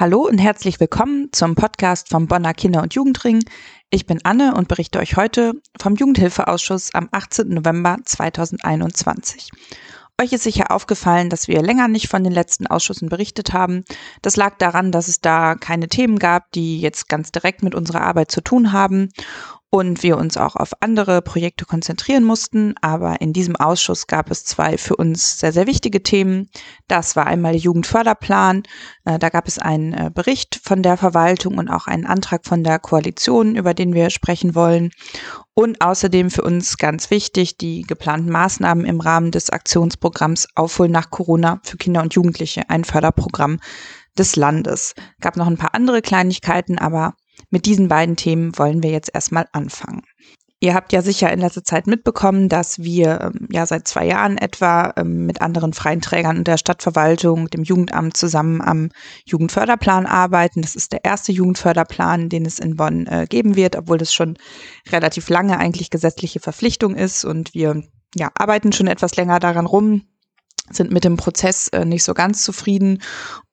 Hallo und herzlich willkommen zum Podcast vom Bonner Kinder- und Jugendring. Ich bin Anne und berichte euch heute vom Jugendhilfeausschuss am 18. November 2021. Euch ist sicher aufgefallen, dass wir länger nicht von den letzten Ausschüssen berichtet haben. Das lag daran, dass es da keine Themen gab, die jetzt ganz direkt mit unserer Arbeit zu tun haben und wir uns auch auf andere Projekte konzentrieren mussten. Aber in diesem Ausschuss gab es zwei für uns sehr, sehr wichtige Themen. Das war einmal der Jugendförderplan. Äh, da gab es einen äh, Bericht von der Verwaltung und auch einen Antrag von der Koalition, über den wir sprechen wollen. Und außerdem für uns ganz wichtig die geplanten Maßnahmen im Rahmen des Aktionsprogramms Aufholen nach Corona für Kinder und Jugendliche, ein Förderprogramm des Landes. Gab noch ein paar andere Kleinigkeiten, aber mit diesen beiden Themen wollen wir jetzt erstmal anfangen. Ihr habt ja sicher in letzter Zeit mitbekommen, dass wir ähm, ja seit zwei Jahren etwa ähm, mit anderen freien Trägern der Stadtverwaltung, dem Jugendamt zusammen am Jugendförderplan arbeiten. Das ist der erste Jugendförderplan, den es in Bonn äh, geben wird, obwohl das schon relativ lange eigentlich gesetzliche Verpflichtung ist und wir ja arbeiten schon etwas länger daran rum, sind mit dem Prozess äh, nicht so ganz zufrieden.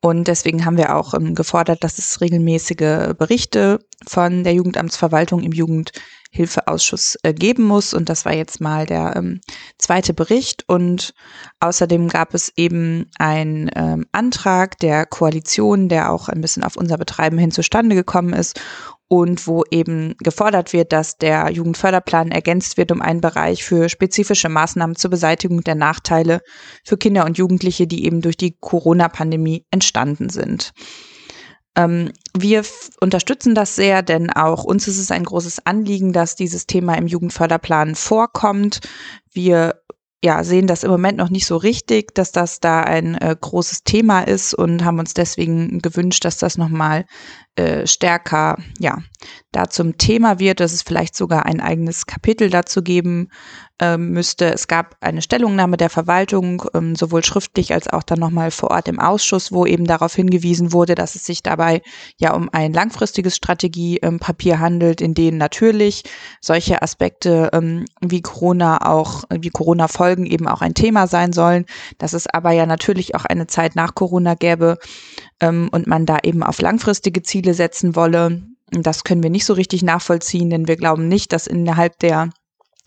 Und deswegen haben wir auch ähm, gefordert, dass es regelmäßige Berichte von der Jugendamtsverwaltung im Jugendhilfeausschuss äh, geben muss. Und das war jetzt mal der ähm, zweite Bericht. Und außerdem gab es eben einen ähm, Antrag der Koalition, der auch ein bisschen auf unser Betreiben hin zustande gekommen ist und wo eben gefordert wird, dass der Jugendförderplan ergänzt wird um einen Bereich für spezifische Maßnahmen zur Beseitigung der Nachteile für Kinder und Jugendliche, die eben durch die Corona-Pandemie entstanden sind. Ähm, wir unterstützen das sehr, denn auch uns ist es ein großes Anliegen, dass dieses Thema im Jugendförderplan vorkommt. Wir ja, sehen das im Moment noch nicht so richtig, dass das da ein äh, großes Thema ist und haben uns deswegen gewünscht, dass das nochmal äh, stärker, ja, da zum Thema wird, dass es vielleicht sogar ein eigenes Kapitel dazu geben äh, müsste. Es gab eine Stellungnahme der Verwaltung, ähm, sowohl schriftlich als auch dann nochmal vor Ort im Ausschuss, wo eben darauf hingewiesen wurde, dass es sich dabei ja um ein langfristiges Strategiepapier handelt, in dem natürlich solche Aspekte ähm, wie Corona auch, wie Corona-Folgen eben auch ein Thema sein sollen, dass es aber ja natürlich auch eine Zeit nach Corona gäbe, ähm, und man da eben auf langfristige Ziele setzen wolle. Das können wir nicht so richtig nachvollziehen, denn wir glauben nicht, dass innerhalb der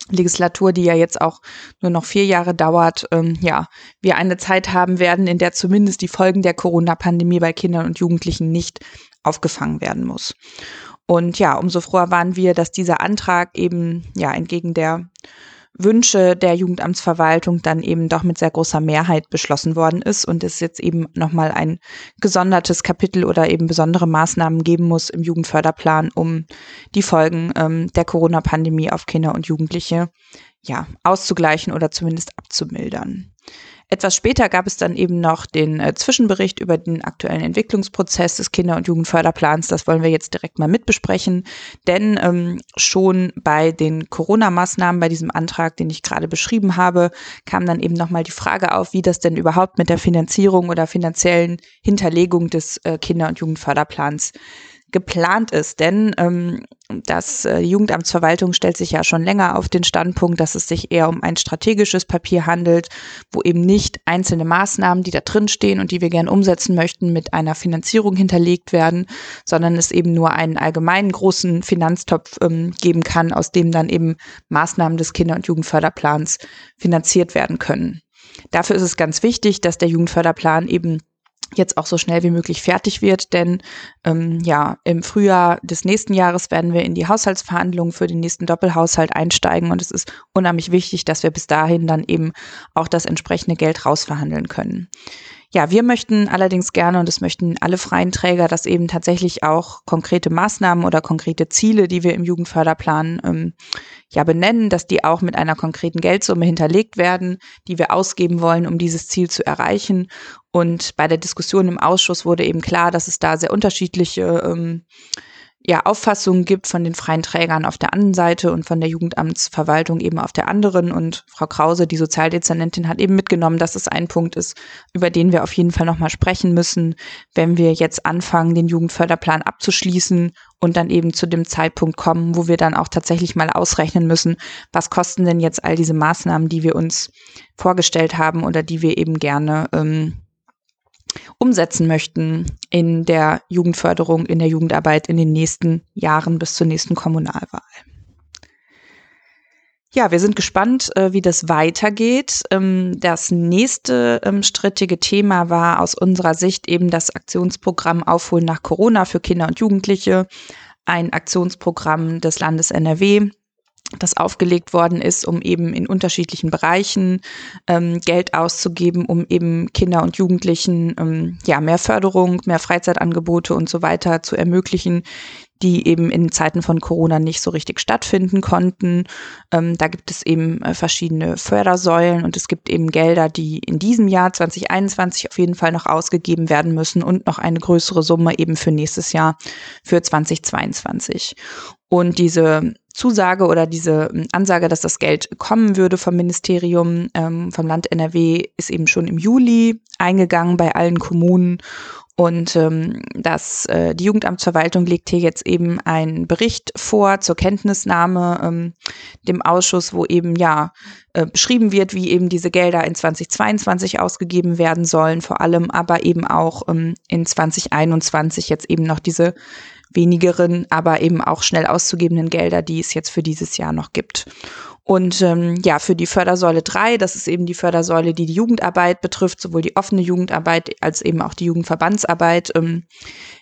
Legislatur, die ja jetzt auch nur noch vier Jahre dauert, ähm, ja, wir eine Zeit haben werden, in der zumindest die Folgen der Corona-Pandemie bei Kindern und Jugendlichen nicht aufgefangen werden muss. Und ja, umso froher waren wir, dass dieser Antrag eben ja entgegen der Wünsche der Jugendamtsverwaltung dann eben doch mit sehr großer Mehrheit beschlossen worden ist und es jetzt eben nochmal ein gesondertes Kapitel oder eben besondere Maßnahmen geben muss im Jugendförderplan, um die Folgen ähm, der Corona-Pandemie auf Kinder und Jugendliche ja auszugleichen oder zumindest abzumildern. Etwas später gab es dann eben noch den äh, Zwischenbericht über den aktuellen Entwicklungsprozess des Kinder- und Jugendförderplans. Das wollen wir jetzt direkt mal mitbesprechen, denn ähm, schon bei den Corona-Maßnahmen, bei diesem Antrag, den ich gerade beschrieben habe, kam dann eben nochmal die Frage auf, wie das denn überhaupt mit der Finanzierung oder finanziellen Hinterlegung des äh, Kinder- und Jugendförderplans geplant ist. Denn ähm, das äh, Jugendamtsverwaltung stellt sich ja schon länger auf den Standpunkt, dass es sich eher um ein strategisches Papier handelt, wo eben nicht einzelne Maßnahmen, die da drin stehen und die wir gern umsetzen möchten, mit einer Finanzierung hinterlegt werden, sondern es eben nur einen allgemeinen großen Finanztopf ähm, geben kann, aus dem dann eben Maßnahmen des Kinder- und Jugendförderplans finanziert werden können. Dafür ist es ganz wichtig, dass der Jugendförderplan eben jetzt auch so schnell wie möglich fertig wird, denn ähm, ja, im Frühjahr des nächsten Jahres werden wir in die Haushaltsverhandlungen für den nächsten Doppelhaushalt einsteigen und es ist unheimlich wichtig, dass wir bis dahin dann eben auch das entsprechende Geld rausverhandeln können. Ja, wir möchten allerdings gerne, und das möchten alle freien Träger, dass eben tatsächlich auch konkrete Maßnahmen oder konkrete Ziele, die wir im Jugendförderplan ähm, ja benennen, dass die auch mit einer konkreten Geldsumme hinterlegt werden, die wir ausgeben wollen, um dieses Ziel zu erreichen. Und bei der Diskussion im Ausschuss wurde eben klar, dass es da sehr unterschiedliche ähm, ja, Auffassungen gibt von den freien Trägern auf der einen Seite und von der Jugendamtsverwaltung eben auf der anderen. Und Frau Krause, die Sozialdezernentin, hat eben mitgenommen, dass es ein Punkt ist, über den wir auf jeden Fall nochmal sprechen müssen, wenn wir jetzt anfangen, den Jugendförderplan abzuschließen und dann eben zu dem Zeitpunkt kommen, wo wir dann auch tatsächlich mal ausrechnen müssen, was kosten denn jetzt all diese Maßnahmen, die wir uns vorgestellt haben oder die wir eben gerne ähm, umsetzen möchten in der Jugendförderung, in der Jugendarbeit in den nächsten Jahren bis zur nächsten Kommunalwahl. Ja, wir sind gespannt, äh, wie das weitergeht. Ähm, das nächste ähm, strittige Thema war aus unserer Sicht eben das Aktionsprogramm Aufholen nach Corona für Kinder und Jugendliche, ein Aktionsprogramm des Landes NRW, das aufgelegt worden ist, um eben in unterschiedlichen Bereichen ähm, Geld auszugeben, um eben Kinder und Jugendlichen ähm, ja mehr Förderung, mehr Freizeitangebote und so weiter zu ermöglichen, die eben in Zeiten von Corona nicht so richtig stattfinden konnten. Ähm, da gibt es eben äh, verschiedene Fördersäulen und es gibt eben Gelder, die in diesem Jahr 2021 auf jeden Fall noch ausgegeben werden müssen und noch eine größere Summe eben für nächstes Jahr für 2022. Und diese Zusage oder diese ähm, Ansage, dass das Geld kommen würde vom Ministerium, ähm, vom Land NRW, ist eben schon im Juli eingegangen bei allen Kommunen. Und ähm, das, äh, die Jugendamtsverwaltung legt hier jetzt eben einen Bericht vor zur Kenntnisnahme ähm, dem Ausschuss, wo eben ja äh, beschrieben wird, wie eben diese Gelder in 2022 ausgegeben werden sollen, vor allem aber eben auch ähm, in 2021 jetzt eben noch diese wenigeren, aber eben auch schnell auszugebenden Gelder, die es jetzt für dieses Jahr noch gibt. Und ähm, ja, für die Fördersäule 3, das ist eben die Fördersäule, die die Jugendarbeit betrifft, sowohl die offene Jugendarbeit als eben auch die Jugendverbandsarbeit. Ähm,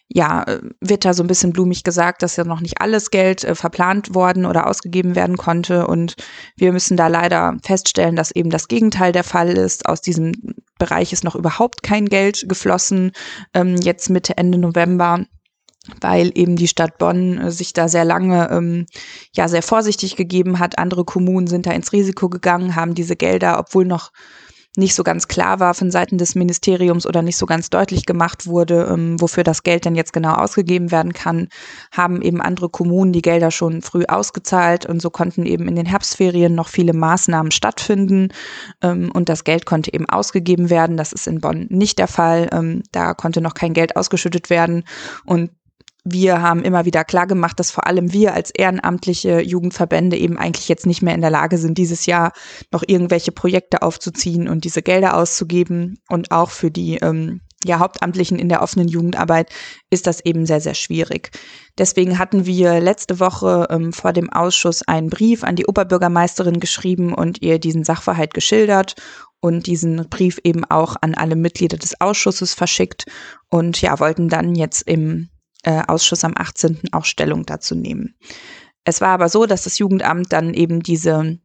ja, äh, wird da so ein bisschen blumig gesagt, dass ja noch nicht alles Geld äh, verplant worden oder ausgegeben werden konnte. Und wir müssen da leider feststellen, dass eben das Gegenteil der Fall ist. Aus diesem Bereich ist noch überhaupt kein Geld geflossen. Ähm, jetzt Mitte, Ende November weil eben die Stadt Bonn äh, sich da sehr lange ähm, ja sehr vorsichtig gegeben hat. Andere Kommunen sind da ins Risiko gegangen, haben diese Gelder, obwohl noch nicht so ganz klar war von Seiten des Ministeriums oder nicht so ganz deutlich gemacht wurde, ähm, wofür das Geld denn jetzt genau ausgegeben werden kann, haben eben andere Kommunen die Gelder schon früh ausgezahlt und so konnten eben in den Herbstferien noch viele Maßnahmen stattfinden ähm, und das Geld konnte eben ausgegeben werden. Das ist in Bonn nicht der Fall. Ähm, da konnte noch kein Geld ausgeschüttet werden und wir haben immer wieder klar gemacht, dass vor allem wir als ehrenamtliche Jugendverbände eben eigentlich jetzt nicht mehr in der Lage sind, dieses Jahr noch irgendwelche Projekte aufzuziehen und diese Gelder auszugeben. Und auch für die ähm, ja, Hauptamtlichen in der offenen Jugendarbeit ist das eben sehr, sehr schwierig. Deswegen hatten wir letzte Woche ähm, vor dem Ausschuss einen Brief an die Oberbürgermeisterin geschrieben und ihr diesen Sachverhalt geschildert und diesen Brief eben auch an alle Mitglieder des Ausschusses verschickt und ja, wollten dann jetzt im äh, Ausschuss am 18. auch Stellung dazu nehmen. Es war aber so, dass das Jugendamt dann eben diese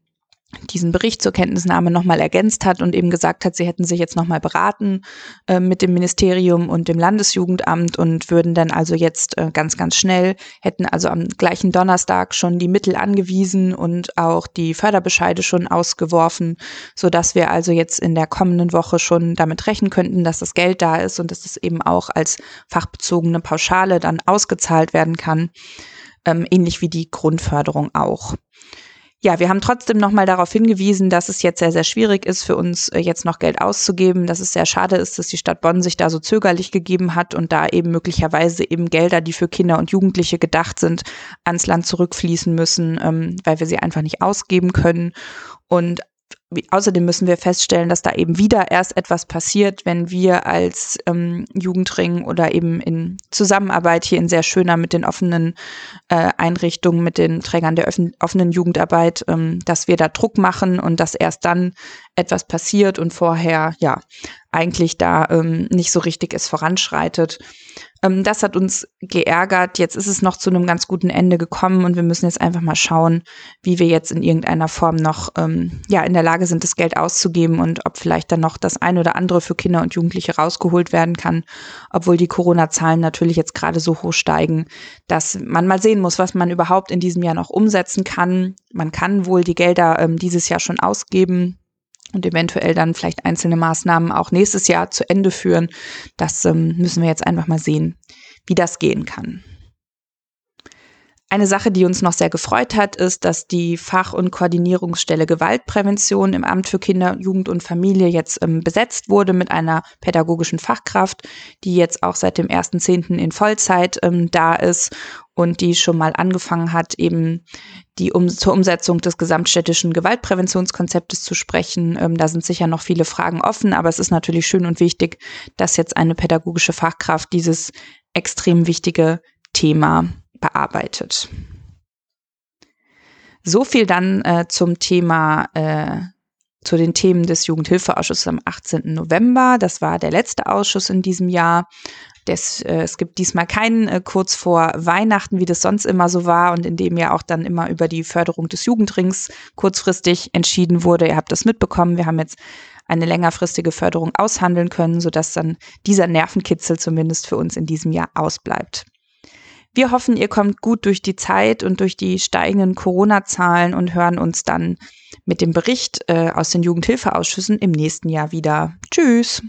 diesen Bericht zur Kenntnisnahme nochmal ergänzt hat und eben gesagt hat, sie hätten sich jetzt nochmal beraten äh, mit dem Ministerium und dem Landesjugendamt und würden dann also jetzt äh, ganz, ganz schnell, hätten also am gleichen Donnerstag schon die Mittel angewiesen und auch die Förderbescheide schon ausgeworfen, so dass wir also jetzt in der kommenden Woche schon damit rechnen könnten, dass das Geld da ist und dass es eben auch als fachbezogene Pauschale dann ausgezahlt werden kann, ähm, ähnlich wie die Grundförderung auch ja, wir haben trotzdem nochmal darauf hingewiesen, dass es jetzt sehr, sehr schwierig ist für uns, äh, jetzt noch Geld auszugeben, dass es sehr schade ist, dass die Stadt Bonn sich da so zögerlich gegeben hat und da eben möglicherweise eben Gelder, die für Kinder und Jugendliche gedacht sind, ans Land zurückfließen müssen, ähm, weil wir sie einfach nicht ausgeben können. Und Außerdem müssen wir feststellen, dass da eben wieder erst etwas passiert, wenn wir als ähm, Jugendring oder eben in Zusammenarbeit hier in sehr schöner mit den offenen äh, Einrichtungen, mit den Trägern der offenen Jugendarbeit, ähm, dass wir da Druck machen und dass erst dann etwas passiert und vorher ja eigentlich da ähm, nicht so richtig es voranschreitet. Ähm, das hat uns geärgert. Jetzt ist es noch zu einem ganz guten Ende gekommen und wir müssen jetzt einfach mal schauen, wie wir jetzt in irgendeiner Form noch ähm, ja in der Lage sind, das Geld auszugeben und ob vielleicht dann noch das ein oder andere für Kinder und Jugendliche rausgeholt werden kann, obwohl die Corona-Zahlen natürlich jetzt gerade so hoch steigen, dass man mal sehen muss, was man überhaupt in diesem Jahr noch umsetzen kann. Man kann wohl die Gelder ähm, dieses Jahr schon ausgeben und eventuell dann vielleicht einzelne Maßnahmen auch nächstes Jahr zu Ende führen. Das ähm, müssen wir jetzt einfach mal sehen, wie das gehen kann. Eine Sache, die uns noch sehr gefreut hat, ist, dass die Fach- und Koordinierungsstelle Gewaltprävention im Amt für Kinder, Jugend und Familie jetzt ähm, besetzt wurde mit einer pädagogischen Fachkraft, die jetzt auch seit dem 1.10. in Vollzeit ähm, da ist und die schon mal angefangen hat, eben die um, zur Umsetzung des gesamtstädtischen Gewaltpräventionskonzeptes zu sprechen. Ähm, da sind sicher noch viele Fragen offen, aber es ist natürlich schön und wichtig, dass jetzt eine pädagogische Fachkraft dieses extrem wichtige Thema bearbeitet. So viel dann äh, zum Thema, äh, zu den Themen des Jugendhilfeausschusses am 18. November. Das war der letzte Ausschuss in diesem Jahr. Des, äh, es gibt diesmal keinen äh, kurz vor Weihnachten, wie das sonst immer so war und in dem ja auch dann immer über die Förderung des Jugendrings kurzfristig entschieden wurde. Ihr habt das mitbekommen. Wir haben jetzt eine längerfristige Förderung aushandeln können, sodass dann dieser Nervenkitzel zumindest für uns in diesem Jahr ausbleibt. Wir hoffen, ihr kommt gut durch die Zeit und durch die steigenden Corona-Zahlen und hören uns dann mit dem Bericht äh, aus den Jugendhilfeausschüssen im nächsten Jahr wieder. Tschüss!